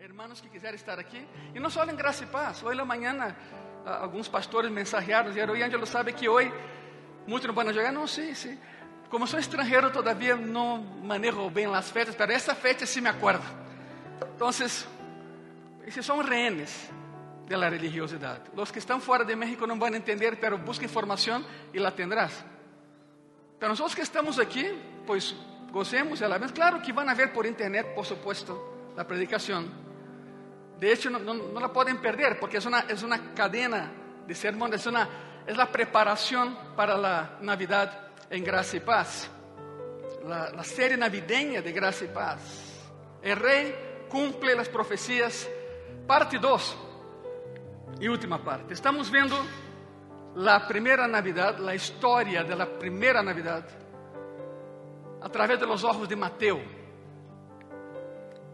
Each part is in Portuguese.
hermanos que quiserem estar aqui. E não só em Graça e Paz. Hoje na manhã, alguns pastores mensajearam, disseram, e Angelo sabe que hoje muitos não vão jogar. Não, sim, sim. Como sou estrangeiro, todavia não manejo bem as feitas, mas essa feita sim me acordo. Então, esses são rehenes da religiosidade. Os que estão fora de México não vão entender, pero busca informação e la tendrás. Pero nós que estamos aqui, pois gocemos, alabemos. Claro que vão ver por internet, por supuesto, a predicação. De hecho, não, não, não la podem perder, porque é uma, é uma cadena de sermões, é, uma, é a preparação para a Navidad em graça e paz. La, la série navideña de graça e paz. O rei cumple as profecias, parte 2 e última parte. Estamos vendo a primeira Navidad, a história da primeira Navidad, através dos olhos de Mateus.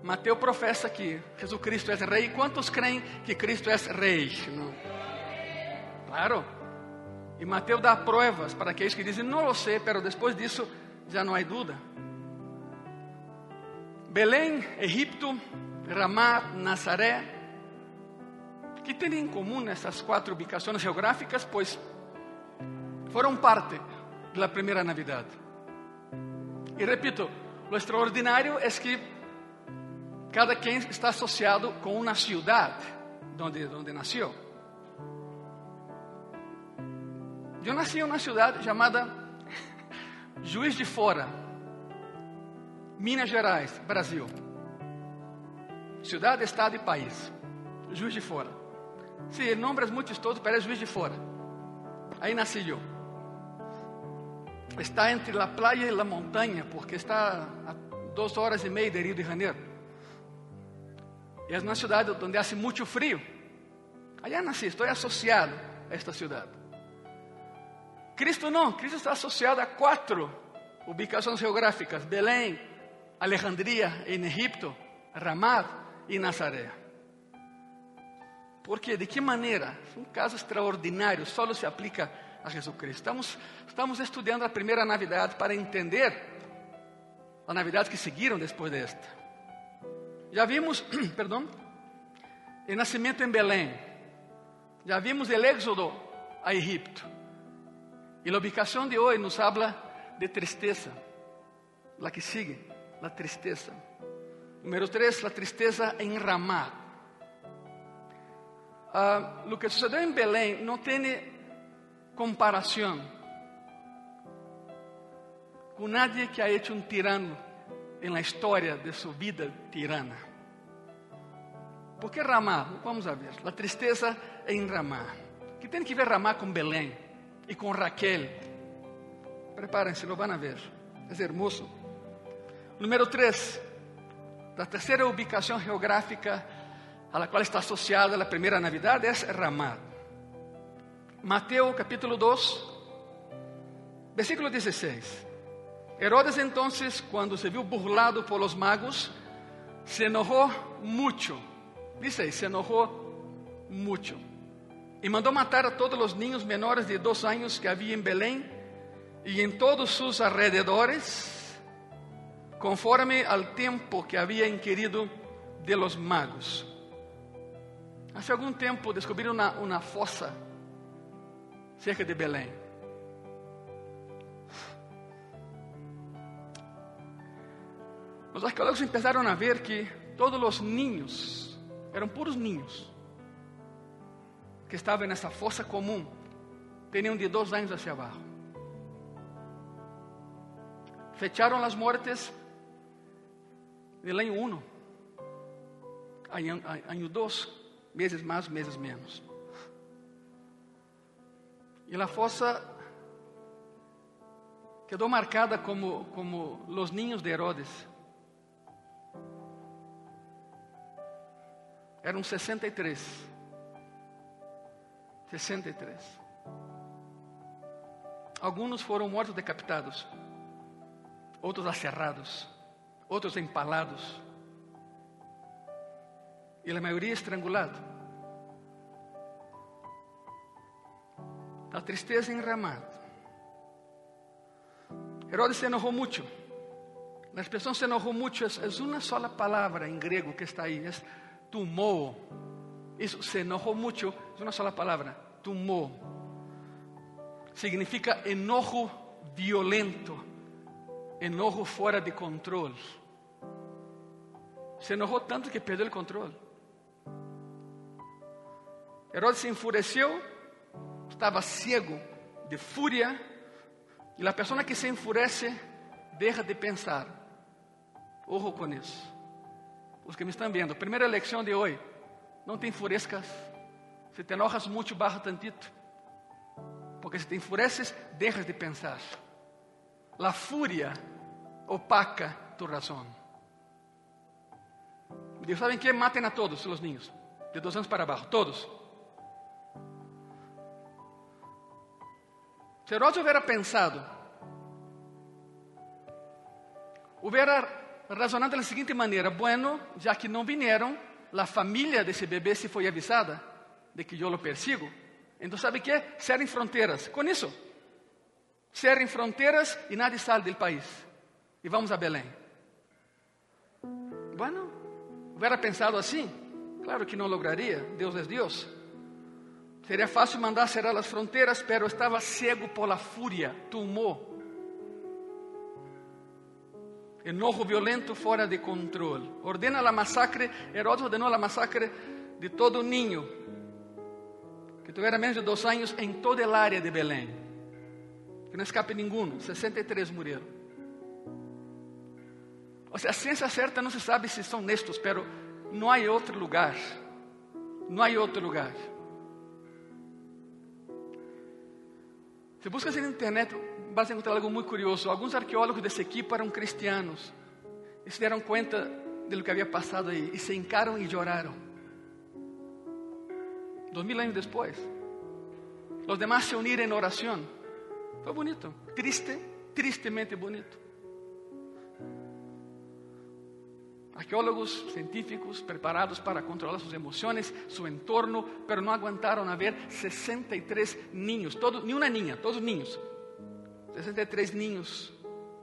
Mateus professa que Jesus Cristo é rei. Quantos creem que Cristo é rei? Não. Claro. E Mateus dá provas para aqueles que dizem, não lo sei, pero depois disso já não há dúvida. Belém, Egipto, Ramá, Nazaré. que tem em comum essas quatro ubicações geográficas? Pois foram parte da primeira Navidad. E repito, o extraordinário é que cada quem está associado com uma cidade onde, onde nasceu. Eu nasci em uma cidade chamada Juiz de Fora, Minas Gerais, Brasil. Cidade, estado e país. Juiz de Fora. Sim, el nombre es muito chistoso, pero es Juiz de Fora. Aí nasci eu. Está entre a praia e a montanha, porque está a duas horas e meia de Rio de Janeiro. E é uma cidade onde hace muito frio. Allá nasci, estou associado a esta cidade. Cristo não, Cristo está associado a quatro ubicações geográficas: Belém, Alejandria em Egipto, Ramá e Nazaré. Porque de que maneira? Um caso extraordinário, só se aplica a Jesus Cristo. Estamos, estamos estudando a primeira Navidade para entender a Navidade que seguiram depois desta. Já vimos, perdão, o nascimento em Belém. Já vimos o êxodo a Egipto. E a ubicação de hoje nos habla de tristeza. La que sigue, la tristeza. Número 3, la tristeza em Ramá. Uh, lo que sucedeu em Belém não tem comparação com nadie que ha hecho um tirano la história de sua vida tirana. Por que Ramá? Vamos a ver. A tristeza em Ramá. que tem que ver Ramá com Belém? e com Raquel. Prepárense, lo van a ver. É hermoso. Número 3. A terceira ubicação geográfica a la qual está associada a primeira Navidad é Ramá. Mateus capítulo 2, versículo 16. Herodes entonces, quando se viu burlado por los magos, se enojou mucho. Dice se enojou mucho e mandou matar a todos os niños menores de dois anos que havia em Belém e em todos seus alrededores, conforme al tempo que havia inquirido de los magos. Há algum tempo descobriram uma, uma fossa cerca de Belém. Os arqueólogos começaram a ver que todos os ninhos eram puros ninhos que estavam nessa fossa comum tinham de dois anos hacia abaixo. Fecharam as mortes del año 1, año 2, meses mais, meses menos. E a fossa quedou marcada como, como os ninhos de Herodes. Eram 63. 63. Alguns foram mortos decapitados, outros acerrados, outros empalados, e a maioria estrangulado. A tristeza enramada. Herodes se enojou muito. A expressão se enojou muito é, é uma sola palavra em grego que está aí, é tomó. Eso se enojó mucho, es una sola palabra, tomó. Significa enojo violento, enojo fuera de control. Se enojó tanto que perdió el control. Herodes se enfureció, estaba ciego de furia, y la persona que se enfurece deja de pensar. Ojo con eso. Os que me estão vendo, primeira lecção de hoje: não te enfureças. Se te enojas muito, barra tantito. Porque se te enfureces, dejas de pensar. La fúria opaca tu razão. Deus, ¿saben qué? Maten a todos os niños, de dois anos para abaixo, todos. Se Herodes hubiera pensado, hubiera razonado de la seguinte maneira: bueno, já que não vieram, a família desse bebê se foi avisada de que eu lo persigo. Então, sabe que? Cerrem fronteiras. Com isso, cerrem fronteiras e nadie sai do país. E vamos a Belém. Bueno, hubiera pensado assim? Claro que não lograria. Deus é Deus. Seria fácil mandar cerrar as fronteiras, pero estava cego por la fúria, tomou. Enojo violento fora de controle. Ordena a massacre, Herodes ordenou a massacre de todo niño que tivera menos de dois anos em toda a área de Belém. Que não escape nenhum. 63 morreram. Ou seja, a ciência certa não se sabe se são nestos, pero não há outro lugar. Não há outro lugar. Se buscas na internet, vas a encontrar algo muito curioso. Alguns arqueólogos desse equipo eram cristianos e se deram conta de lo que havia passado aí e se encaram e choraram. Dois mil anos depois, os demais se uniram em oração. Foi bonito, triste, tristemente bonito. Arqueólogos científicos preparados para controlar sus emociones, su entorno, pero no aguantaron a ver 63 niños, ni una niña, todos niños. 63 niños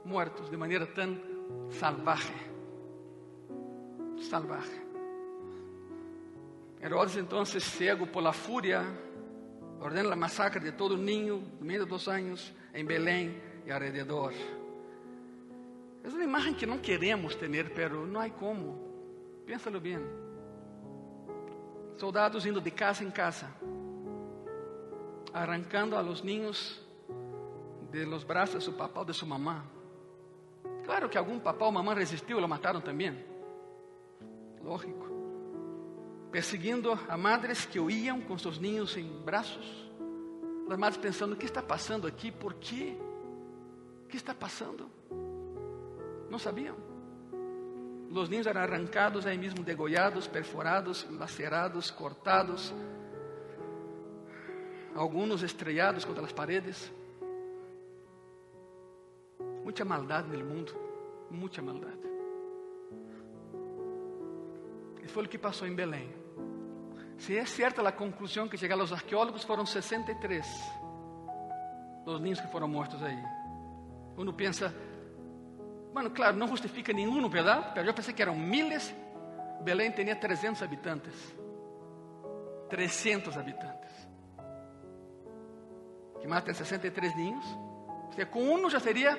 muertos de manera tan salvaje. Salvaje. Herodes entonces, ciego por la furia, ordena la masacre de todo niño de menos de dos años en Belén y alrededor. É uma imagem que não queremos ter, pero não há como. Piénsalo bem. Soldados indo de casa em casa, arrancando a los niños de los braços de su papá ou de su mamá. Claro que algum papá ou mamá resistiu lo mataram também. Lógico. Perseguindo a madres que huíam com seus ninhos em braços. As madres pensando: o que está passando aqui? Por quê? O que está passando? Não sabiam. Os niños eram arrancados aí mesmo, degollados, perforados, lacerados, cortados, alguns estrellados contra as paredes. Muita maldade no mundo, muita maldade. E foi o que passou em Belém. Se é certa a conclusão que chegaram os arqueólogos, foram 63 os ninhos que foram mortos aí. Uno pensa, Bueno, claro, não justifica nenhum, verdade? Pero eu pensei que eram miles. Belém tinha 300 habitantes. 300 habitantes. Que matem 63 ninhos. O sea, com um já seria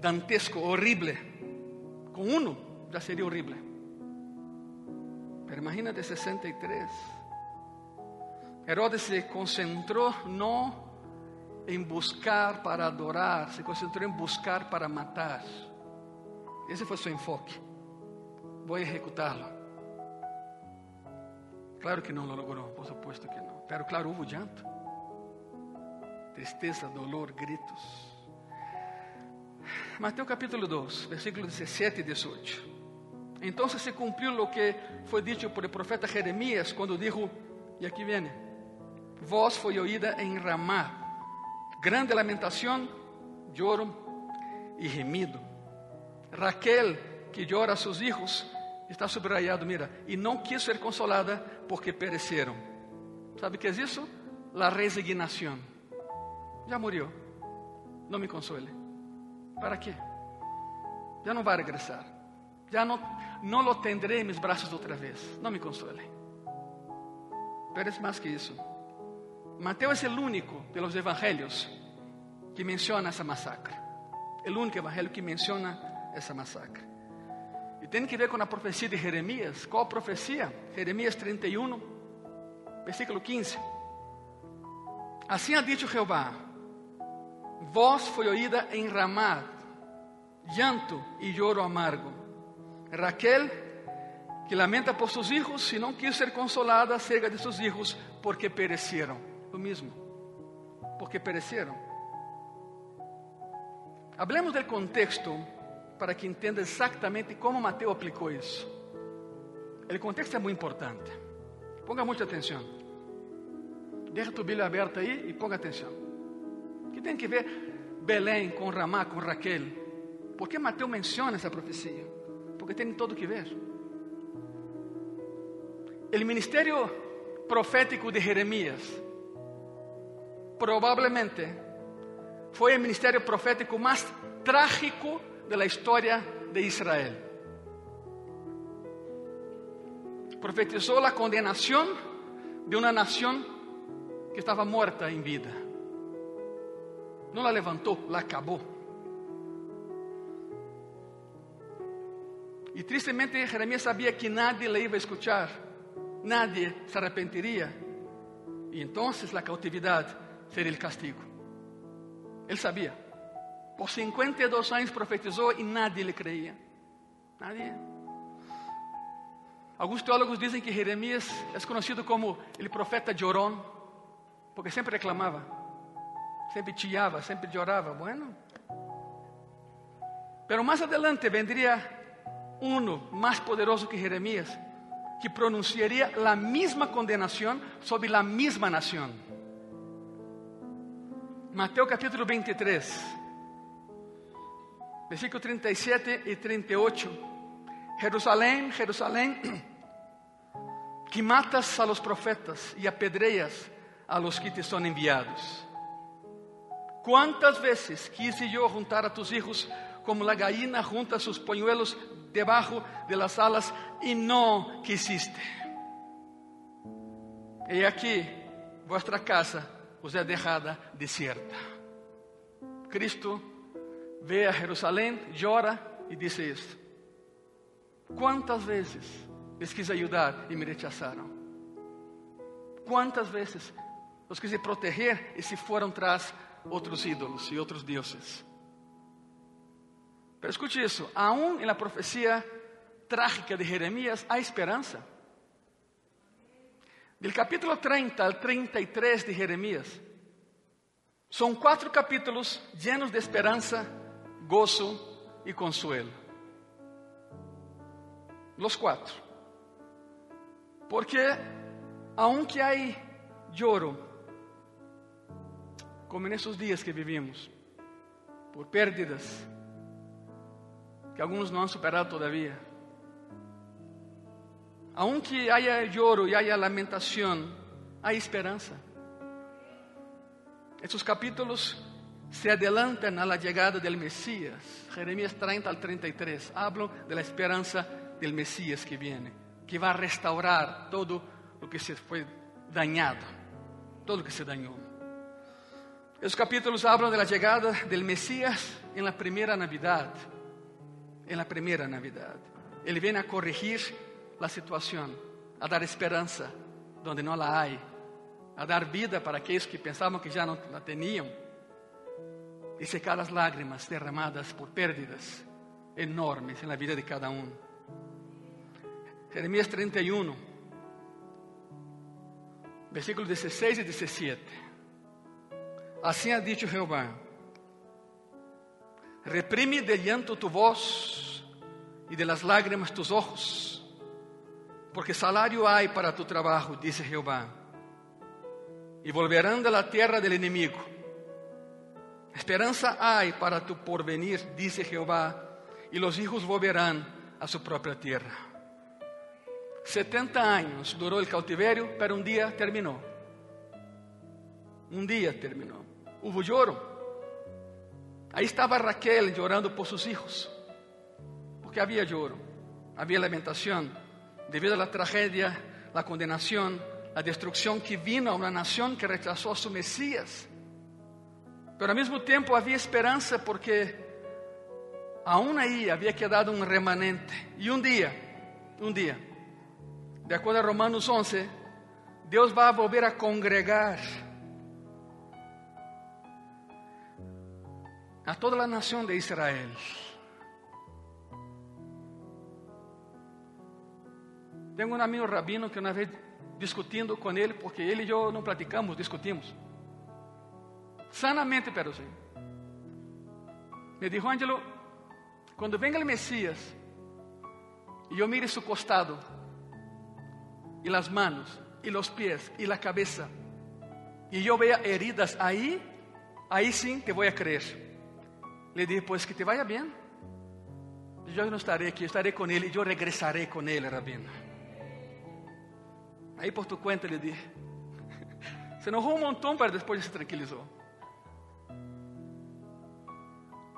dantesco, horrível. Com um já seria horrível. Pero imagínate 63. Herodes se concentrou no em buscar para adorar, se concentrou em buscar para matar. Esse foi seu enfoque. Vou executá-lo. Claro que não lo logrou, por supuesto que não. Pero claro, houve llanto, tristeza, dolor, gritos. Mateus capítulo 2, versículo 17 e 18. Então se cumpriu o que foi dito por o profeta Jeremias, quando dijo, e aqui vem: Voz foi oída em Ramá, grande lamentação, lloro e gemido. Raquel, que llora a seus hijos, está subrayado, mira, e não quis ser consolada porque pereceram. ¿Sabe o que é isso? La resignação. Já morreu. Não me console. ¿Para quê? Já não vai regressar. Ya no, no lo tendré en mis brazos otra vez. No me consuele. Es más que eso. Mateo es el único de los evangelios que menciona esa masacre. El único evangelio que menciona esa masacre. E tem que ver com a profecia de Jeremias. Qual profecia? Jeremias 31, versículo 15. Assim ha dicho Jeová: Voz foi oída em Ramá, llanto e lloro amargo. Raquel, que lamenta por seus hijos, e não quis ser consolada acerca de seus hijos, porque pereceram. O mesmo, porque pereceram. Hablemos del contexto para que entenda exatamente como Mateus aplicou isso. O contexto é muito importante. Ponga muita atenção. Deixa tu Bíblia aberta aí e ponga atenção. O que tem que ver Belém com Ramá, com Raquel? Por que Mateus menciona essa profecia? Porque tem todo que ver. O ministério profético de Jeremias provavelmente foi o ministério profético mais trágico de la historia de Israel. Profetizó la condenación de una nación que estaba muerta en vida. No la levantó, la acabó. Y tristemente Jeremías sabía que nadie le iba a escuchar, nadie se arrepentiría. Y entonces la cautividad sería el castigo. Él sabía. Por 52 anos profetizou e nadie lhe creia. Nadie. Alguns teólogos dizem que Jeremias é conhecido como o profeta de Orón, porque sempre reclamava, sempre chiava, sempre chorava. Bueno, pero mais adelante vendria uno mais poderoso que Jeremias, que pronunciaria a mesma condenação sobre a mesma nação. Mateus capítulo 23 versículo 37 y 38. Jerusalén, Jerusalén, que matas a los profetas y apedreas a los que te son enviados. ¿Cuántas veces quise yo juntar a tus hijos como la gallina junta sus polluelos debajo de las alas y no quisiste? He aquí, vuestra casa os é dejada desierta. Cristo vê a Jerusalém, chora e diz isso. Quantas vezes les quis ajudar e me rechazaram? Quantas vezes os quis proteger e se foram tras outros ídolos e outros deuses? Pero escute isso, aún na profecia trágica de Jeremias há esperança. Del capítulo 30 al 33 de Jeremias, são quatro capítulos llenos de esperança gozo y consuelo. Los cuatro. Porque aunque hay lloro, como en esos días que vivimos, por pérdidas que algunos no han superado todavía, aunque haya lloro y haya lamentación, hay esperanza. Estos capítulos se adelantan a la llegada del Mesías. Jeremías 30 al 33 hablo de la esperanza del Mesías que viene, que va a restaurar todo lo que se fue dañado, todo lo que se dañó. Esos capítulos hablan de la llegada del Mesías en la primera Navidad, en la primera Navidad. Él viene a corregir la situación, a dar esperanza donde no la hay, a dar vida para aquellos que pensaban que ya no la tenían e secar as lágrimas derramadas por pérdidas enormes na vida de cada um. Jeremias 31, versículos 16 e 17. Assim ha dicho Jeová: Reprime de llanto tu voz e de las lágrimas tus ojos, porque salário há para tu trabalho, dice Jeová, e volverão de la tierra del enemigo Esperança há para tu porvenir, dice Jeová, e los hijos volverán a su propia tierra. 70 anos durou o cautiverio, pero um dia terminou. Um dia terminou. Hubo lloro. Aí estava Raquel llorando por seus hijos, porque havia lloro. había lamentación debido a la tragedia, la condenación, la destrucción que vino a una nación que rechazó a su Mesías. Pero al mismo tiempo había esperanza porque aún ahí había quedado un remanente. Y un día, un día, de acuerdo a Romanos 11, Dios va a volver a congregar a toda la nación de Israel. Tengo un amigo rabino que una vez discutindo con él, porque él y yo no platicamos, discutimos. Sanamente, pero sí. Me dijo, Ángelo, cuando venga el Mesías y yo mire su costado, y las manos, y los pies, y la cabeza, y yo vea heridas ahí, ahí sí te voy a creer. Le dije, pues que te vaya bien. Yo no estaré aquí, estaré con él y yo regresaré con él, rabino. Ahí por tu cuenta le dije. Se enojó un montón, pero después se tranquilizó.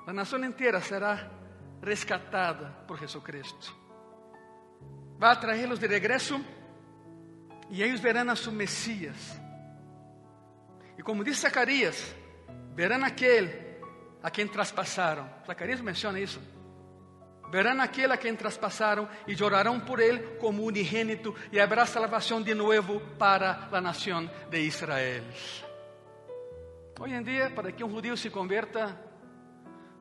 La nación entera será rescatada por Jesucristo. Va a traerlos de regreso y ellos verán a su Mesías. Y como dice Zacarías, verán aquel a quien traspasaron. Zacarías menciona eso. Verán aquel a quien traspasaron y llorarán por él como unigénito y habrá salvación de nuevo para la nación de Israel. Hoy en día, para que un judío se convierta,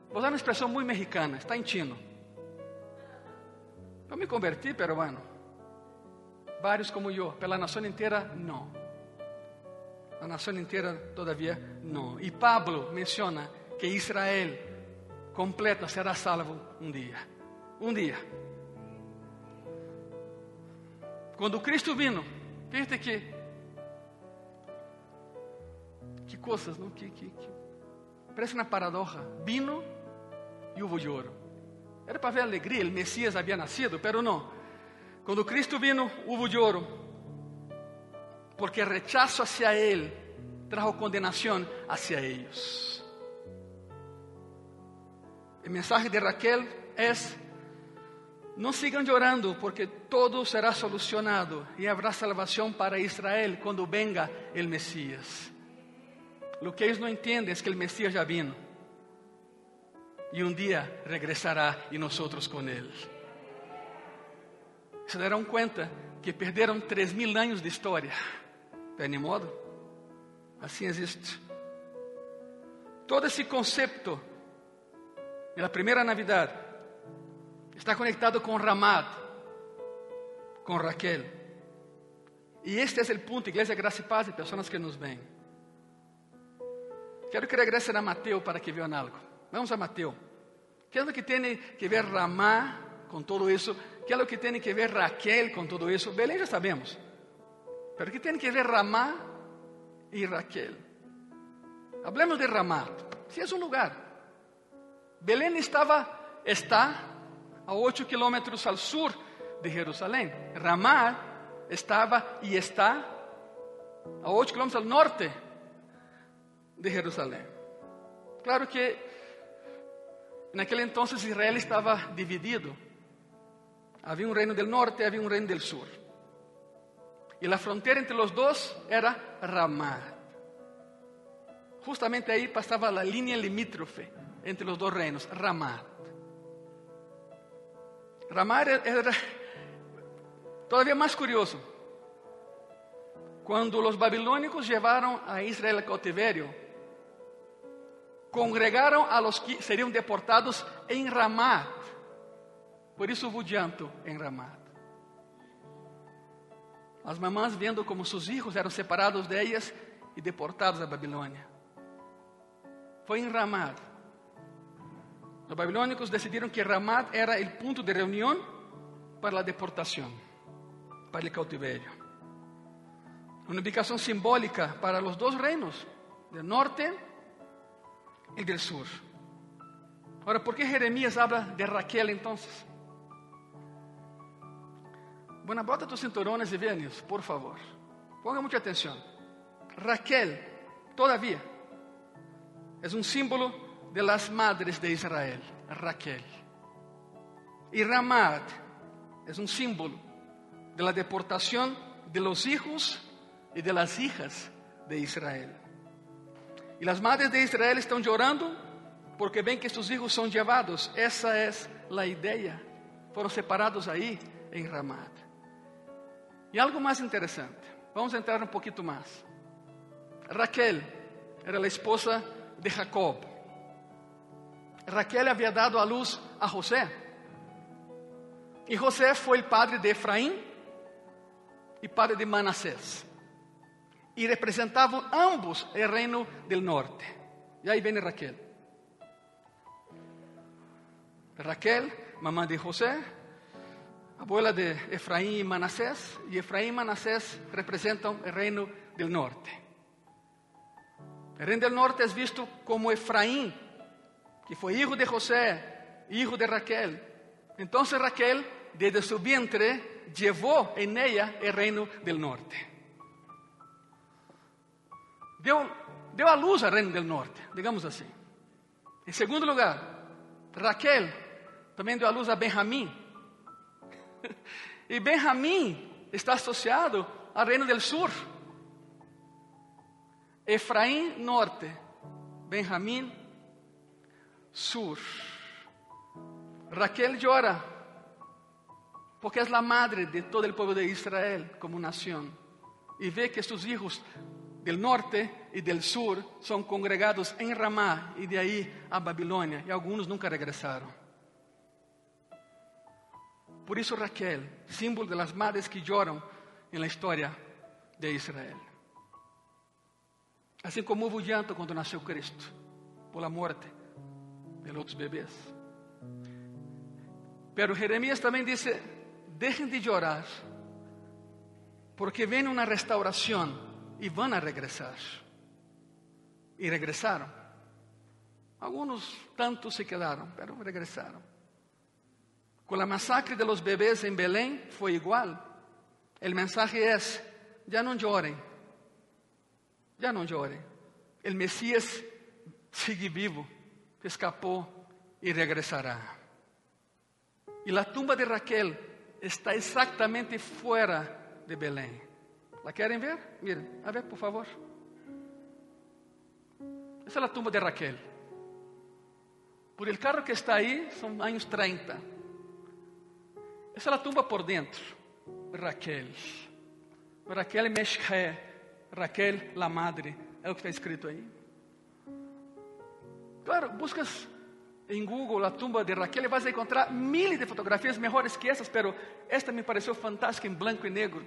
Vou usar uma expressão muito mexicana, está em chino. Eu me converti, pero bueno, vários como eu, pela nação inteira, não. A nação inteira, todavia, não. E Pablo menciona que Israel completa será salvo um dia. Um dia. Quando Cristo vino, fíjate que que coisas, não? Que, que, que parece uma paradoxa. Vino e hubo lloro. Era para ver alegria, o Messias havia nascido, pero não. Quando Cristo vino, hubo lloro, porque rechazo hacia Él trajo condenação hacia ellos. O mensaje de Raquel é: não sigam llorando, porque todo será solucionado e habrá salvação para Israel quando venga o Messias. Lo que eles não entendem é que o Messias já vino y un día regresará y nosotros con Él. Se darán cuenta que perderam três mil anos de história. Pero ni modo, assim existe. Todo esse conceito da primeira Navidad está conectado com Ramad, com Raquel. E este é o ponto, Igreja Graça e Paz e pessoas que nos veem. Quero que regresen a Mateo para que vejam algo. Vamos a Mateo. ¿Qué es lo que tiene que ver Ramá con todo eso? ¿Qué es lo que tiene que ver Raquel con todo eso? Belén ya sabemos. Pero ¿qué tiene que ver Ramá y Raquel? Hablemos de Ramá. Si sí, es un lugar. Belén estaba, está a 8 kilómetros al sur de Jerusalén. Ramá estaba y está a 8 kilómetros al norte de Jerusalén. Claro que Naquele entonces Israel estava dividido. Havia um reino del norte, havia um reino del sur. E a fronteira entre os dois era Ramá. Justamente aí passava a linha limítrofe entre os dois reinos, Ramá. Ramá era, todavía mais curioso. Quando os babilônicos levaram a Israel ao cautiverio, congregaram a los que seriam deportados em Ramat. Por isso hubo llanto em Ramat. As mamãs vendo como seus filhos eram separados de ellas e deportados a Babilônia. Foi em Ramat. Os babilônicos decidiram que Ramat era o ponto de reunião para a deportação, para o cautiverio. Uma ubicação simbólica para os dois reinos, do norte y del sur. Ahora, ¿por qué Jeremías habla de Raquel entonces? Bueno, bota tus cinturones y vean por favor. Ponga mucha atención. Raquel, todavía, es un símbolo de las madres de Israel. Raquel. Y Ramad es un símbolo de la deportación de los hijos y de las hijas de Israel. Y las madres de Israel están llorando porque ven que sus hijos son llevados. Esa es la idea. Fueron separados ahí en Ramat. Y algo más interesante. Vamos a entrar un poquito más. Raquel era la esposa de Jacob. Raquel había dado a luz a José. Y José el padre de Efraín y padre de Manasés. Y representaban ambos el reino del norte. Y ahí viene Raquel. Raquel, mamá de José, abuela de Efraín y Manasés. Y Efraín y Manasés representan el reino del norte. El reino del norte es visto como Efraín, que fue hijo de José, hijo de Raquel. Entonces Raquel, desde su vientre, llevó en ella el reino del norte. Deu, deu a luz al reino del norte, digamos así. En segundo lugar, Raquel também deu a luz a Benjamim. E Benjamim está associado ao reino del sur. Efraim, norte. Benjamim, sur. Raquel llora porque es la madre de todo el pueblo de Israel como nación y ve que sus hijos del norte y del sur son congregados en Ramá y de ahí a Babilonia y algunos nunca regresaron. Por isso Raquel, símbolo de las madres que lloram en la historia de Israel. Assim como houve llanto quando nasceu Cristo, por la muerte de outros bebês. Pero Jeremias também disse: Deixem de llorar, porque vem uma restauração e vão a regressar. E regressaram. Alguns tantos se quedaram, pero regressaram. Com a massacre de los bebês em Belém foi igual. O mensaje é: já não chorem, já não chorem. O Messias sigue vivo, escapou e regressará. E a tumba de Raquel está exatamente fora de Belém. ¿La querem ver? Miren, a ver, por favor. Essa é a tumba de Raquel. Por el carro que está aí, são anos 30. Essa é a tumba por dentro. Raquel. Raquel Meshché. Raquel, la madre. É o que está escrito aí. Claro, buscas em Google a tumba de Raquel e vas encontrar miles de fotografias melhores que essas, pero esta me pareceu fantástica em branco e negro,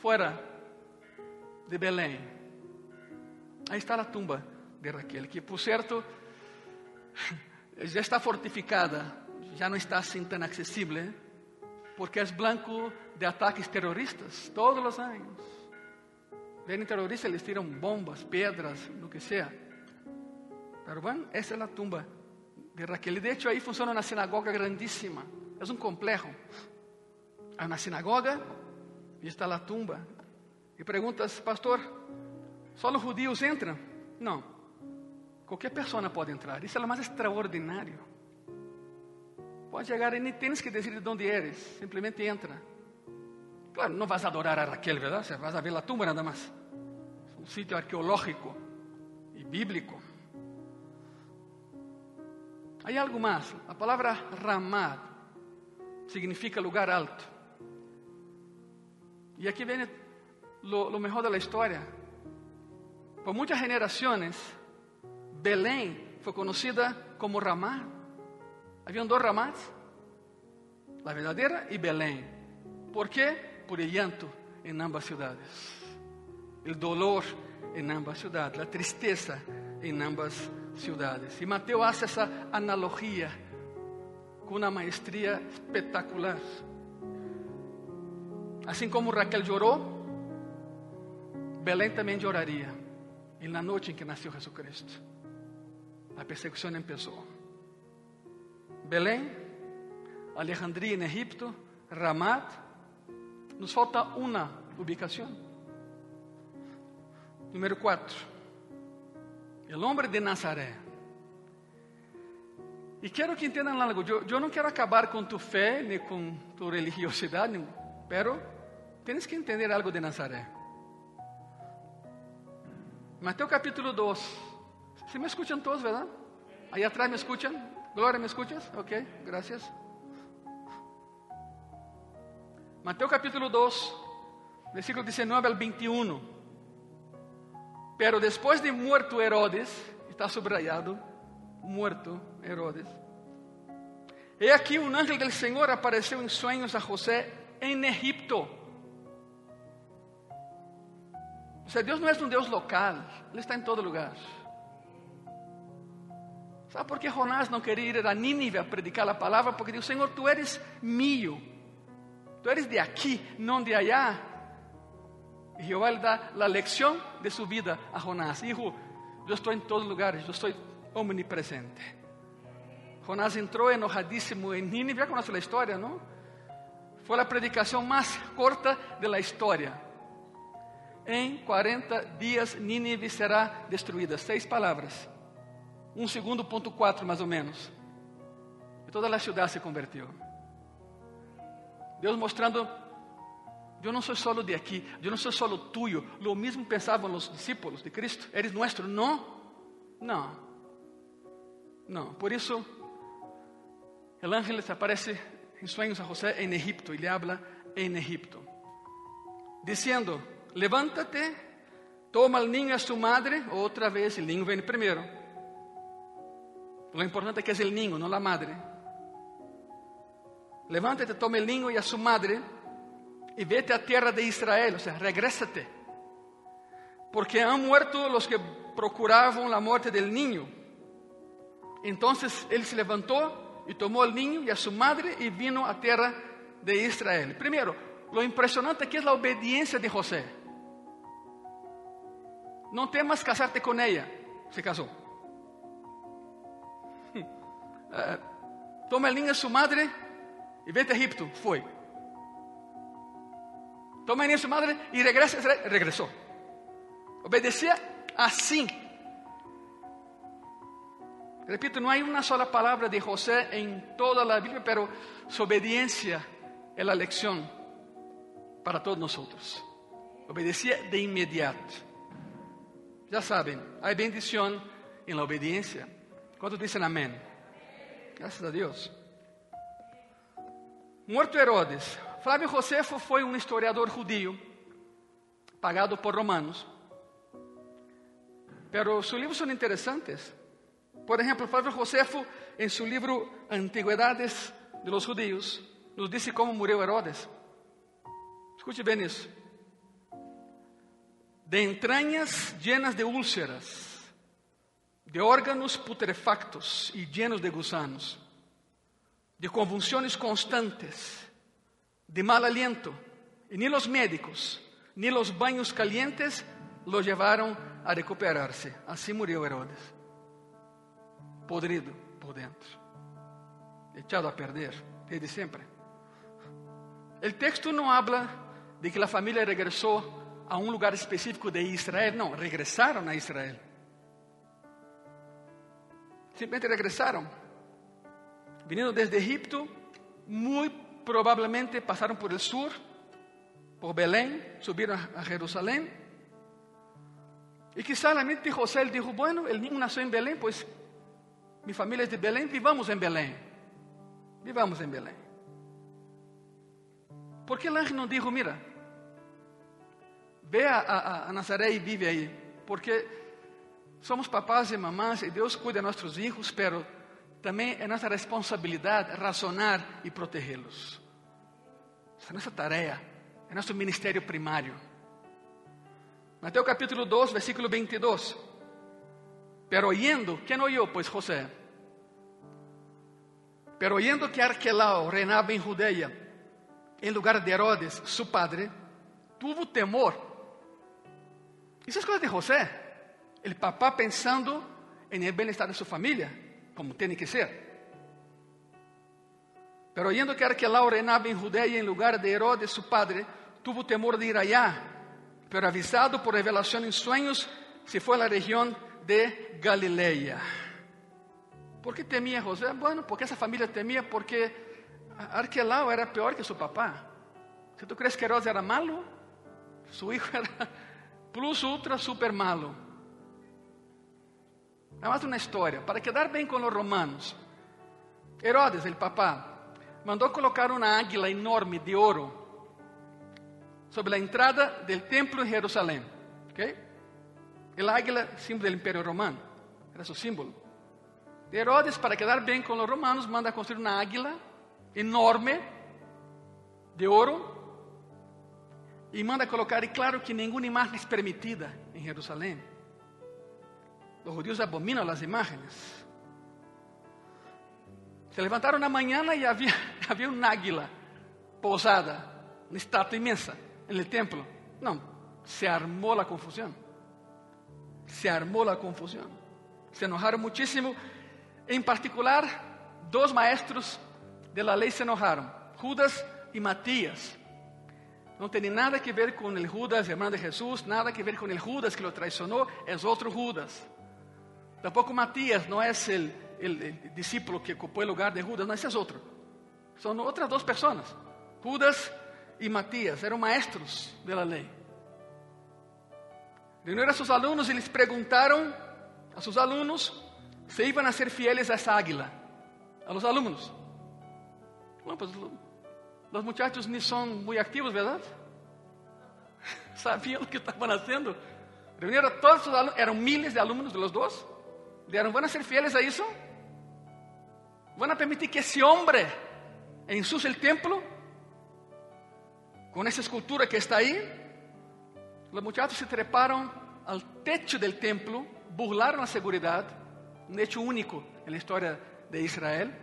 fora de Belém. Aí está a tumba de Raquel, que por certo já está fortificada, já não está assim tão acessível, porque é branco de ataques terroristas todos os anos. Vêm terroristas, eles tiram bombas, pedras, lo que seja. Pero bueno, essa é a tumba de Raquel. De hecho, aí funciona uma sinagoga grandíssima. É um complexo. Há uma sinagoga e está a tumba. E perguntas, pastor, os judíos entram? Não. Qualquer pessoa pode entrar. Isso é o mais extraordinário. Pode chegar e nem tens que dizer de onde eres. Simplesmente entra. Claro, não vas adorar a Raquel, verdade? Você vas a ver a tumba nada mais. É um sítio arqueológico e bíblico. Hay algo más. La palabra Ramad significa lugar alto. Y aquí viene lo, lo, mejor de la historia. Por muchas generaciones, Belén fue conocida como Ramá. Habían dos Ramás, la verdadera y Belén. ¿Por qué? Por el llanto en ambas ciudades. El dolor en ambas ciudades, la tristeza en ambas ciudades ciudades. E Mateus hace essa analogia com uma maestria espetacular. Assim como Raquel chorou, Belém também choraria. E na noite em que nasceu Jesucristo, a perseguição começou. Belém, Alejandria em Egipto, Ramat. Nos falta uma ubicação. Número 4. El hombre de Nazaret. Y quiero que entiendan algo. Yo, yo no quiero acabar con tu fe ni con tu religiosidad, ni- pero tienes que entender algo de Nazaret. Mateo capítulo 2. ¿Sí me escuchan todos, verdad? Ahí atrás me escuchan. Gloria, ¿me escuchas? Ok, gracias. Mateo capítulo 2, versículo 19 al 21. Pero después de muerto Herodes, está subrayado, muerto Herodes. He aquí un ángel del Señor apareció en sueños a José en Egipto. O sea, Dios no es un Dios local, Él está en todo lugar. ¿Sabe por qué Jonás no quería ir a Nínive a predicar la palabra? Porque dijo, Señor, tú eres mío. Tú eres de aquí, no de allá. Y Jehová le da la lección de su vida a Jonás. Hijo, yo estoy en todos lugares, yo estoy omnipresente. Jonás entró enojadísimo en Nínive, ya conoce la historia, ¿no? Fue la predicación más corta de la historia. En 40 días Nínive será destruida. Seis palabras. Um segundo ponto quatro, mais ou menos. E toda a cidade se converteu. Deus mostrando, eu não sou solo de aqui, eu não sou solo tuyo. Lo mesmo pensavam os discípulos de Cristo. Eres nuestro. Não, não, não. Por isso, o ángel se aparece em sonhos a José em Egipto e lhe habla em Egipto, dizendo: Levántate, toma al niño a su madre. Outra vez, el niño vem primeiro. Lo importante es que es el niño, no la madre. Levántate, toma el niño y a su madre y vete a tierra de Israel, o sea, regrésate. Porque han muerto los que procuraban la muerte del niño. Entonces él se levantó y tomó al niño y a su madre y vino a tierra de Israel. Primero, lo impresionante aquí es la obediencia de José. No temas casarte con ella, se casó. Eh, toma el niño a su madre y vete a Egipto. Fue. Toma a su madre y regresa. Regresó. Obedecía así. Repito, no hay una sola palabra de José en toda la Biblia, pero su obediencia es la lección para todos nosotros. Obedecía de inmediato. Ya saben, hay bendición en la obediencia. ¿Cuántos dicen amén? Graças a Deus. Morto Herodes. Flávio Josefo foi um historiador judío, pagado por romanos. Pero sus libros são interessantes. Por exemplo, Flávio Josefo, em seu livro Antiguidades de los Judíos, nos disse como morreu Herodes. Escute bem isso. De entranhas llenas de úlceras, de órganos putrefactos y llenos de gusanos, de convulsiones constantes, de mal aliento, y ni los médicos, ni los baños calientes lo llevaron a recuperarse. Así murió Herodes, podrido por dentro, echado a perder desde siempre. El texto no habla de que la familia regresó a un lugar específico de Israel, no, regresaron a Israel. Simplesmente regresaron. Vinieron desde Egipto, muy probablemente pasaron por el sur, por Belén, subieron a Jerusalén. Y quizá la mente de José él dijo, bueno, el niño nació en Belén, pues mi familia es de Belén, vivamos en Belén. Vivamos en Belén. ¿Por qué el ángel no dijo, mira, ve a, a, a Nazaret y vive ahí? Porque somos papás y mamás y Dios cuida de nuestros hijos, pero también es nuestra responsabilidad razonar y protegerlos. Esa es nuestra tarea, es nuestro ministerio primario. Mateo capítulo 2, versículo 22. Pero oyendo, ¿quién oyó? Pues José. Pero oyendo que Arquelao reinaba en Judea, en lugar de Herodes, su padre, tuvo temor. Isso é coisa de José. El papá pensando en el bienestar de su familia, como tiene que ser. Pero oyendo que Arquelao reinaba en Judea en lugar de Herodes, su padre, tuvo temor de ir allá. Pero avisado por revelación en sueños, se fue a la región de Galilea. ¿Por qué temía José? Bueno, porque esa familia temía porque Arquelao era peor que su papá. Si tú crees que Herodes era malo, su hijo era plus ultra super malo. Nada más una historia, para quedar bien con los romanos. Herodes, el papá, mandó colocar una águila enorme de oro sobre la entrada del templo en Jerusalén. ¿okay? El águila, símbolo del imperio romano, era su símbolo. Herodes, para quedar bien con los romanos, manda construir una águila enorme de oro e manda colocar, e claro que nenhuma imagem é permitida em Jerusalém. Os judeus abominam as imagens. Se levantaram na manhã e havia, havia um águila pousada, uma estátua imensa, no templo. Não, se armou a confusão. Se armou a confusão. Se enojaram muitíssimo. Em particular, dois maestros de la lei se enojaram, Judas e Matías. Não tem nada que ver com o Judas, irmão de Jesus, nada que ver com o Judas que lo traicionou, é outro Judas. Tampouco Matías não é o discípulo que ocupou o lugar de Judas, não, esse é outro. São outras duas pessoas. Judas e Matías eram maestros da lei. Reuniram a seus alunos e lhes perguntaram a seus alunos se iam a ser fieles a essa águila. A los alunos. Bueno, pues los muchachos ni son muy activos, ¿verdad? Sabían lo que estaban haciendo. Reunieron a todos sus alumnos, eran miles de alumnos de los dos. Dijeron, ¿van a ser fieles a eso? ¿Van a permitir que ese hombre ensucie el templo? Con esa escultura que está ahí. Los muchachos se treparon al techo del templo, burlaron la seguridad, un hecho único en la historia de Israel.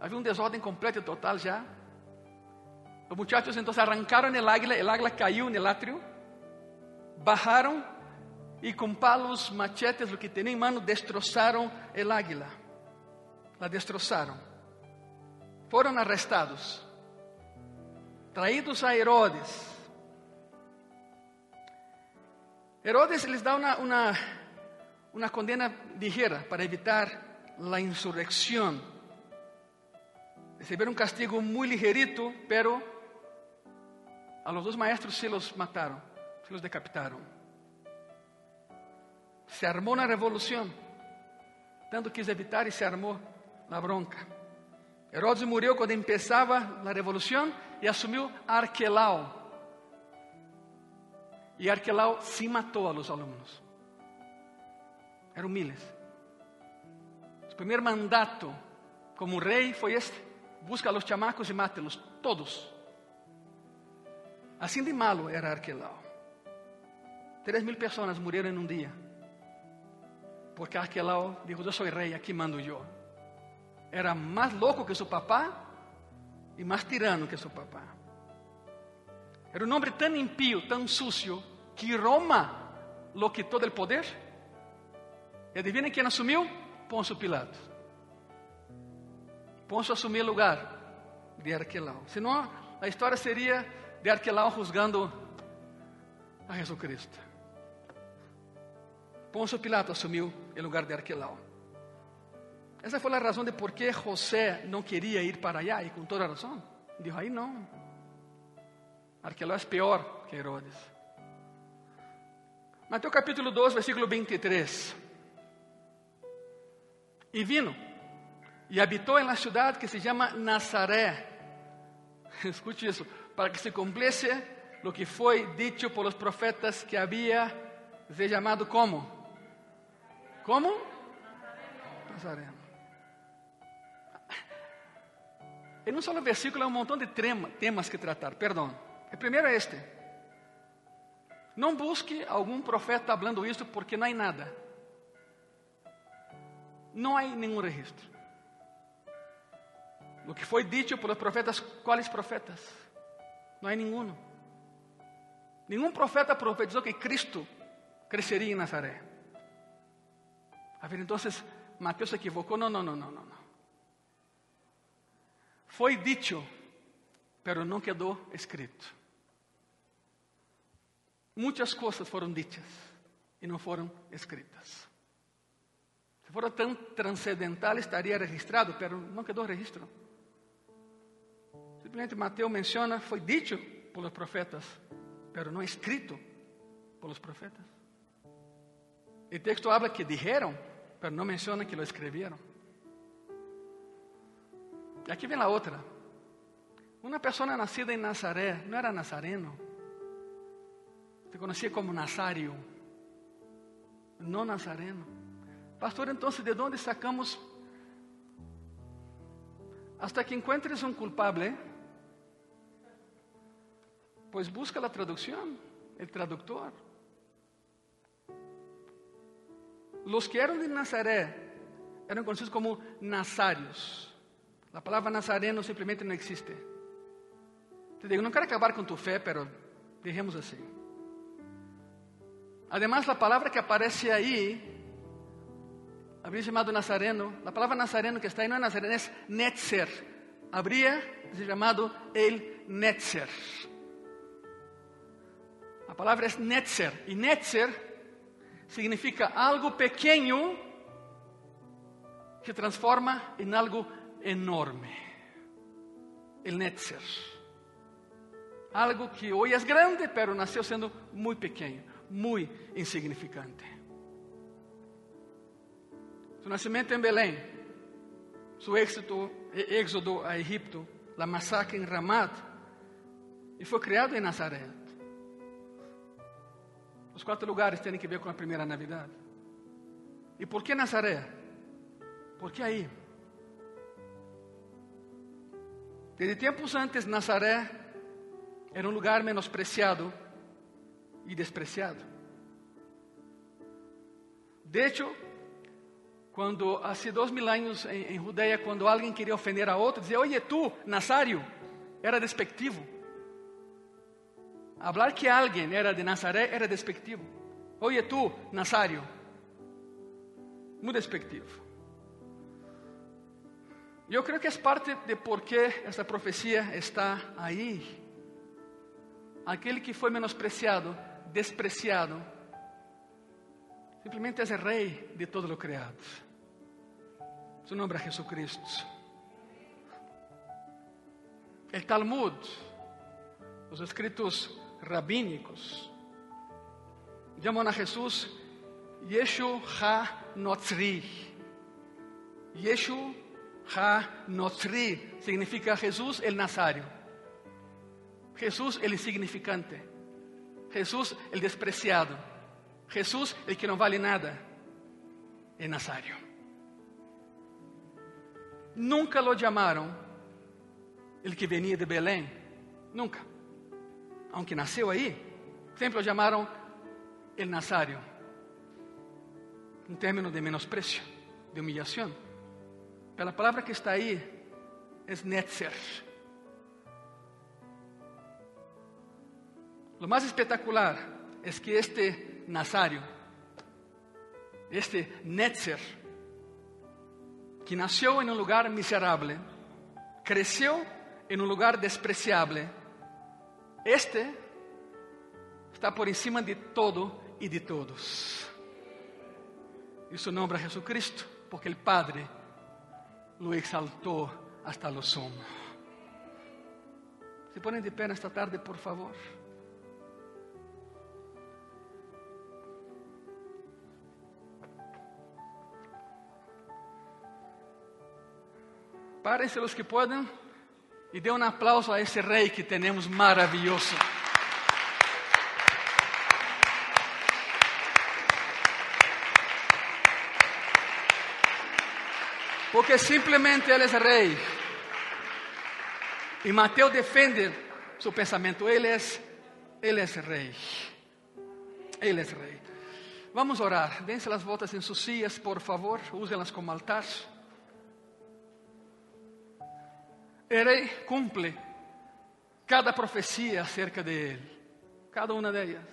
Había un desorden completo y total ya. Los muchachos entonces arrancaron el águila, el águila cayó en el atrio, bajaron y con palos, machetes, lo que tenían en mano, destrozaron el águila. La destrozaron. Fueron arrestados, traídos a Herodes. Herodes les da una, una, una condena ligera para evitar la insurrección. Recibieron un castigo muy ligerito, pero a los dos maestros se los mataron, se los decapitaron. Se armó una revolución, tanto quis evitar y se armó la bronca. Herodes murió cuando empezaba la revolución y asumió Arquelao. Y Arquelao sí mató a los alumnos. Eran miles. Su primer mandato como rey fue este: busca a los chamacos y mátelos todos. Assim de malo era Arquelau. Três mil pessoas morreram em um dia. Porque Arquelau dijo: Eu sou rei, aqui mando eu. Era mais louco que seu papá e mais tirano que seu papá. Era um homem tão impio, tão sucio, que Roma lo quitou del poder. E adivinem quem assumiu? Pôncio Pilato. Pôncio assumiu o lugar de Arquelau. Senão, a história seria de Arquelau juzgando a Jesucristo. Pôncio Pilato assumiu o lugar de Arquelau. Essa foi a razão de por que José não queria ir para allá, e com toda a razão. Dijo, aí não. Arquelau é pior que Herodes. Mateus capítulo 2, versículo 23. E vino, e habitou em la cidade que se chama Nazaré. Escute isso para que se cumpliese lo que foi dicho por los profetas que había se llamado como? Como? Nazareno. En um solo versículo há um montão de temas que tratar. Perdão. O primeiro é este. Não busque algum profeta falando isso porque não há nada. Não há nenhum registro. O que foi dito por os profetas, quais profetas? Não há nenhum. Nenhum profeta profetizou que Cristo cresceria em Nazaré. A ver, então, Mateus se equivocou. Não, não, não, não, não. Foi dito, pero não quedou escrito. Muitas coisas foram ditas e não foram escritas. Se fuera tan trascendental estaría registrado, pero no quedó registro. Simplesmente Mateus menciona, foi dicho por los profetas, pero no escrito por los profetas. El texto habla que dijeron, pero no menciona que lo escribieron. E aqui vem a outra. Uma pessoa nascida em Nazaré não era nazareno. Se conhecia como Nazário, não nazareno. Pastor, então, de onde sacamos? Hasta que encuentres um culpable, pues busca a tradução, o tradutor. Los que eram de Nazaré eram conhecidos como nazários. A palavra nazareno simplesmente não existe. Te digo, não quero acabar com tu fé, pero dejemos assim. Además, a palavra que aparece aí, habría chamado nazareno, a palavra nazareno que está aí não é nazareno, é netzer. Habría se chamado el netzer. A palavra é netzer, e netzer significa algo pequeno que transforma em algo enorme. El Netzer. Algo que hoje é grande, pero nasceu sendo muito pequeno, muito insignificante. Su nascimento em Belém, su éxito, éxodo a Egipto, a massacre em Ramat, e foi criado em Nazaré. Os quatro lugares têm que ver com a primeira Navidade. E por que Nazaré? Porque aí Desde tempos antes, Nazaré era um lugar menospreciado e despreciado. De hecho, quando há dois mil anos em, em Judeia, quando alguém queria ofender a outro, dizia: Oye, tu, Nazário, era despectivo. Hablar que alguém era de Nazaré era despectivo. Oye, tu, Nazário. Muito despectivo. Eu creio que é parte de por que essa profecia está aí. Aquele que foi menospreciado, despreciado, simplesmente é rei de todo lo criado. Su nome é Jesucristo. El Talmud, os escritos rabínicos, chamam a Jesus Yeshu Ha-Notzri. Yeshu Ha-Notri significa Jesús el Nazario. Jesús el insignificante. Jesús el despreciado. Jesús el que no vale nada. El Nazario. Nunca lo llamaron el que venía de Belén. Nunca. Aunque nació ahí. Siempre lo llamaron el Nazario. Un término de menosprecio, de humillación. Pela palavra que está aí, é Netzer. Lo mais espetacular é que este Nazário, este Netzer, que nasceu em um lugar miserável, cresceu em um lugar despreciável, este está por cima de todo e de todos. Isso nombra Jesucristo, porque o Padre lo exaltó hasta lo sumo. Se ponen de pé esta tarde, por favor. Párense los que puedan y dê un aplauso a ese rey que tenemos maravilloso. porque simplesmente Ele é rei. E Mateus defende seu pensamento, Ele é, ele é rei. Ele é rei. Vamos orar. Dense as voltas em suas sillas, por favor. Úsenlas como altar. O rei cumpre cada profecia acerca de Ele. Cada uma delas.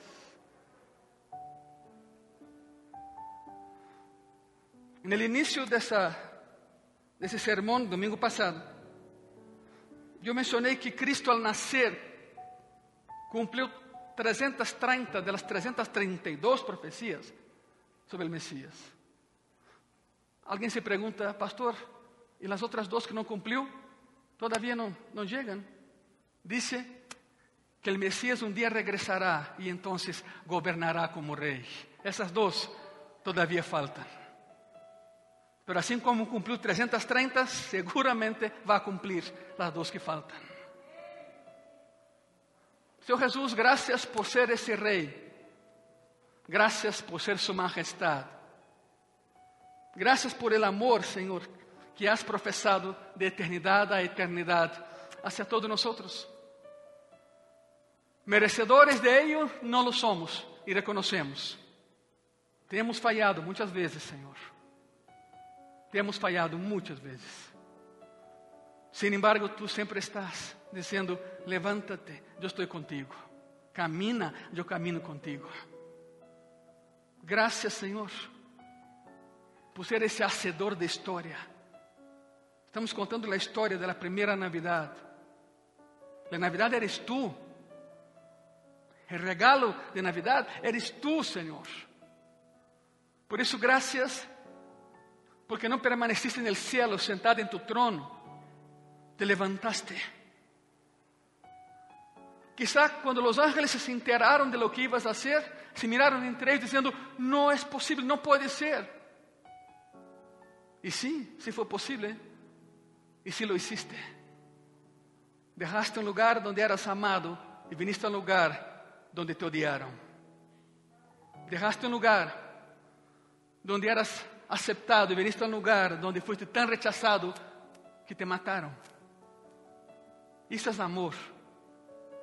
No início dessa desse sermão domingo passado, eu mencionei que Cristo ao nascer cumpriu 330 das 332 profecias sobre o Messias. Alguém se pergunta, pastor, e as outras duas que não cumpriu? Todavia não, não chegam? Dice que o Messias um dia regressará e então governará como rei. Essas duas todavia faltam. Pero assim como cumpriu 330, seguramente vai cumprir as duas que faltam. Senhor Jesus, graças por ser esse rei. Graças por ser Sua Majestade. Graças por el amor, Senhor, que has professado de eternidade a eternidade hacia todos nós. Merecedores de ello não lo somos e reconhecemos. Temos falhado muitas vezes, Senhor. Temos falhado muitas vezes. Sin embargo, tu sempre estás dizendo: levántate, eu estou contigo. Camina, eu camino contigo. Graças, Senhor, por ser esse hacedor de história. Estamos contando a história da primeira Navidade. A Navidade eres tu. O regalo de Navidade eres tu, Senhor. Por isso, graças porque no permaneciste el cielo sentado en tu trono, te levantaste. Quizá cuando los ángeles se enteraron de lo que ibas a hacer, se miraron entre ellos diciendo, no es posible, no puede ser. Y sí, sí fue posible, y sí lo hiciste. Dejaste un lugar donde eras amado y viniste a un lugar donde te odiaron. Dejaste un lugar donde eras aceptado e veniste a um lugar onde foste tão rechazado que te mataram. Isso é amor,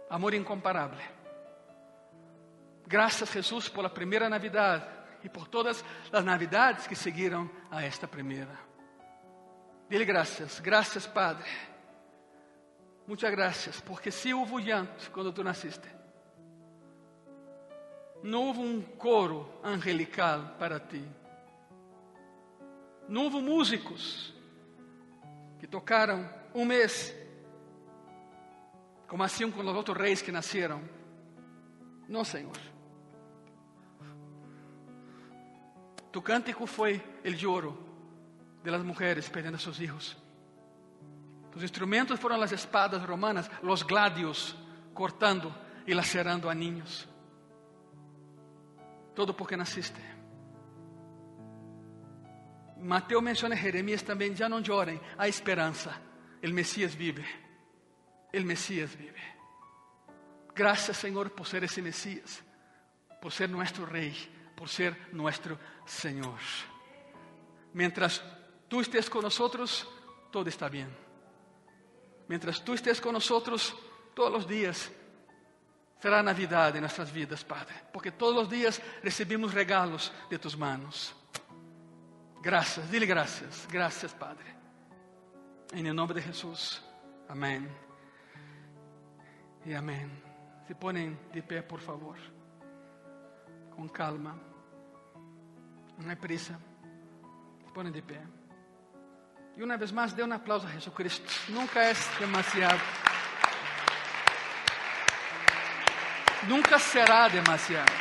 amor incomparável. Graças, Jesus, por a primeira Navidade e por todas as Navidades que seguiram a esta primeira. Dile graças, graças, Padre. Muitas graças, porque se houve llanto quando tu nasciste, não houve um coro angelical para ti não houve músicos que tocaram um mês, como assim com os outros reis que nasceram. Não, Senhor. Tu cântico foi el lloro de las mujeres perdiendo a seus filhos. Tus instrumentos foram as espadas romanas, os gladios cortando e lacerando a niños. Todo porque nasciste. Mateus menciona Jeremias também, já não chorem, há esperança. O Messias vive. O Messias vive. Graças, Senhor, por ser esse Messias, por ser nosso Rei, por ser nosso Senhor. Mientras tú estés con nosotros, todo está bien. Mientras tú estés con nosotros, todos los días será Navidad en nuestras vidas, Padre, porque todos los días recibimos regalos de tus manos. Graças, dile graças, graças, Padre. Em nome de Jesus. Amém. E amém. Se ponem de pé, por favor. Com calma. Não é prisa. Se ponem de pé. E uma vez mais, dê um aplauso a Jesus Cristo. Nunca é demasiado. Nunca será demasiado.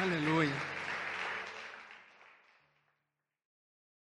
Aleluia.